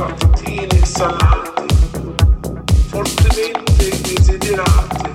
fattatini salati, fortemente desiderati.